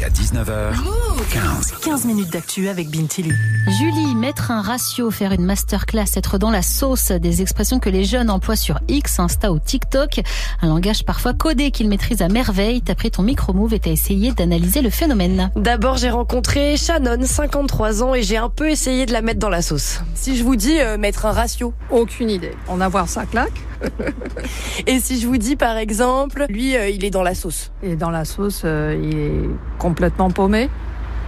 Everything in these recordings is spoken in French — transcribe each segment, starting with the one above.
Jusqu'à 19h. 15. 15 minutes d'actu avec Bintili. Julie, mettre un ratio, faire une masterclass, être dans la sauce, des expressions que les jeunes emploient sur X, Insta ou TikTok. Un langage parfois codé qu'ils maîtrisent à merveille. T'as pris ton micro-move et t'as essayé d'analyser le phénomène. D'abord, j'ai rencontré Shannon, 53 ans, et j'ai un peu essayé de la mettre dans la sauce. Si je vous dis euh, mettre un ratio, Aucune idée. En avoir ça claque. Et si je vous dis par exemple, lui, euh, il est dans la sauce. Et dans la sauce, euh, il est complètement paumé.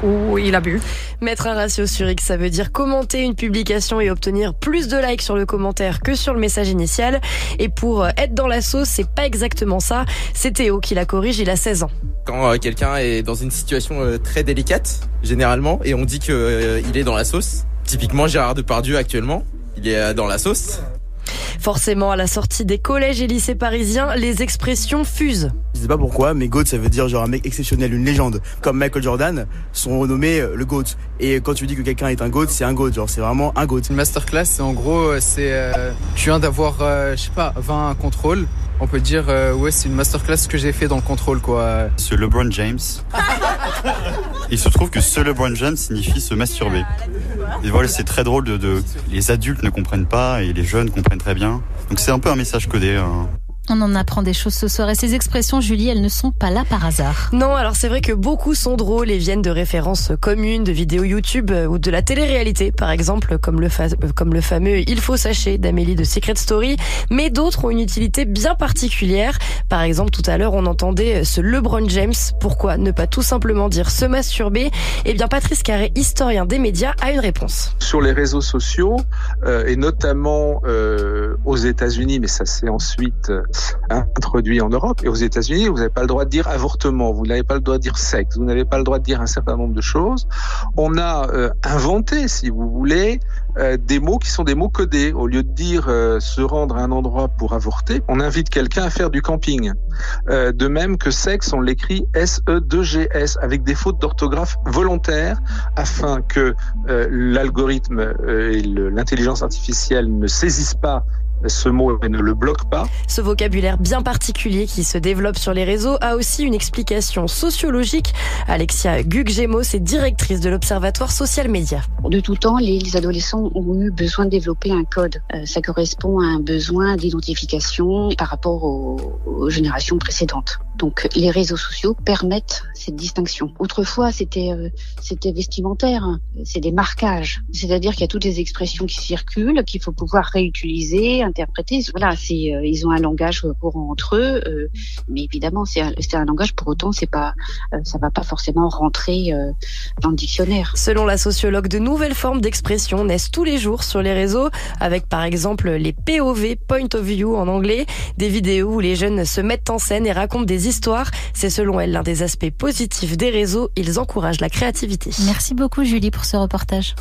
Ou il a bu. Mettre un ratio sur X, ça veut dire commenter une publication et obtenir plus de likes sur le commentaire que sur le message initial. Et pour euh, être dans la sauce, c'est pas exactement ça. C'est Théo qui la corrige, il a 16 ans. quand euh, quelqu'un est dans une situation euh, très délicate, généralement, et on dit que euh, il est dans la sauce. Typiquement Gérard Depardieu actuellement, il est euh, dans la sauce. Forcément, à la sortie des collèges et lycées parisiens, les expressions fusent. Je sais pas pourquoi, mais GOAT ça veut dire genre un mec exceptionnel, une légende. Comme Michael Jordan, sont renommés euh, le GOAT. Et quand tu dis que quelqu'un est un GOAT, c'est un GOAT, genre c'est vraiment un GOAT. Une masterclass, c'est en gros, euh, c'est euh, tu viens d'avoir, euh, je sais pas, 20 contrôles. On peut dire, euh, ouais, c'est une masterclass que j'ai fait dans le contrôle, quoi. Ce LeBron James. Il se trouve que ce LeBron James signifie se masturber. Et voilà, c'est très drôle de, Les adultes ne comprennent pas et les jeunes comprennent très bien. Donc c'est un peu un message codé. hein. On en apprend des choses ce soir et ces expressions, Julie, elles ne sont pas là par hasard. Non, alors c'est vrai que beaucoup sont drôles et viennent de références communes, de vidéos YouTube euh, ou de la télé-réalité, par exemple, comme le, fa- euh, comme le fameux Il faut sachet d'Amélie de Secret Story. Mais d'autres ont une utilité bien particulière. Par exemple, tout à l'heure, on entendait ce LeBron James. Pourquoi ne pas tout simplement dire se masturber? Eh bien, Patrice Carré, historien des médias, a une réponse. sur les réseaux sociaux euh, et notamment euh, aux États-Unis, mais ça s'est ensuite euh, introduit en Europe. Et aux États-Unis, vous n'avez pas le droit de dire avortement, vous n'avez pas le droit de dire sexe, vous n'avez pas le droit de dire un certain nombre de choses. On a euh, inventé, si vous voulez, euh, des mots qui sont des mots codés. Au lieu de dire euh, se rendre à un endroit pour avorter, on invite quelqu'un à faire du camping. De même que sexe, on l'écrit S-E-2-G-S avec des fautes d'orthographe volontaires afin que l'algorithme et l'intelligence artificielle ne saisissent pas ce mot et ne le bloquent pas. Ce vocabulaire bien particulier qui se développe sur les réseaux a aussi une explication sociologique. Alexia Guggemos est directrice de l'Observatoire Social Média. De tout temps, les, les adolescents ont eu besoin de développer un code. Euh, ça correspond à un besoin d'identification par rapport aux, aux générations précédentes. Donc, les réseaux sociaux permettent cette distinction. Autrefois, c'était euh, c'était vestimentaire, hein. c'est des marquages. C'est-à-dire qu'il y a toutes des expressions qui circulent, qu'il faut pouvoir réutiliser, interpréter. Voilà, c'est euh, ils ont un langage courant entre eux, euh, mais évidemment, c'est un, un langage. Pour autant, c'est pas euh, ça va pas forcément rentrer euh, dans le dictionnaire. Selon la sociologue, de nouvelles formes d'expression naissent tous les jours sur les réseaux, avec par exemple les POV, Point of View en anglais, des vidéos où les jeunes se mettent en scène et racontent des C'est selon elle l'un des aspects positifs des réseaux. Ils encouragent la créativité. Merci beaucoup, Julie, pour ce reportage.